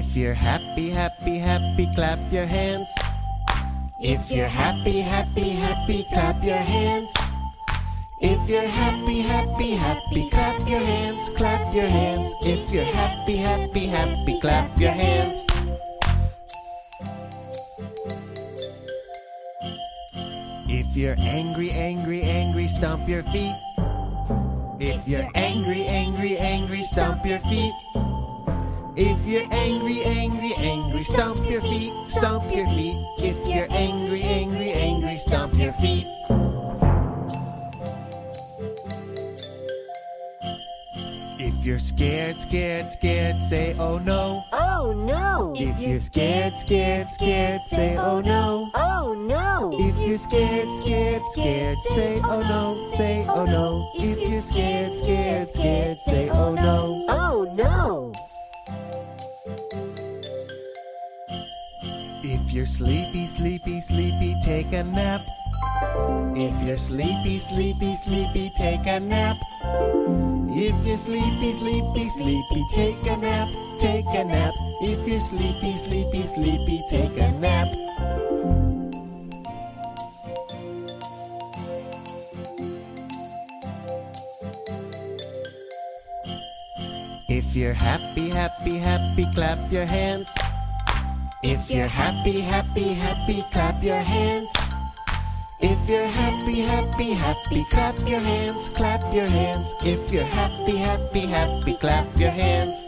If you're happy, happy, happy, clap your hands. If you're happy, happy, happy, clap your hands. If you're happy, happy, happy, clap your hands, clap your hands. If you're happy, happy, happy, clap your hands. If you're angry, angry, angry, stomp your feet. If you're angry, angry, angry, stomp your feet. If you're angry, angry, angry, stomp your feet, stomp your feet. If you're angry, angry, angry, stomp your feet. If you're scared, scared, scared, say oh no. Oh no! If you're scared, scared, scared, say oh no. Oh no! If you're scared, scared, scared, say oh no, say oh no. If you're scared, scared, scared, say oh If you're sleepy, sleepy, sleepy, take a nap. If you're sleepy, sleepy, sleepy, take a nap. If you're sleepy, sleepy, sleepy, take a nap, take a nap. If you're sleepy, sleepy, sleepy, take a nap. If you're happy, happy, happy, clap your hands. If you're happy, happy, happy, clap your hands. If you're happy, happy, happy, clap your hands, clap your hands. If you're happy, happy, happy, clap your hands.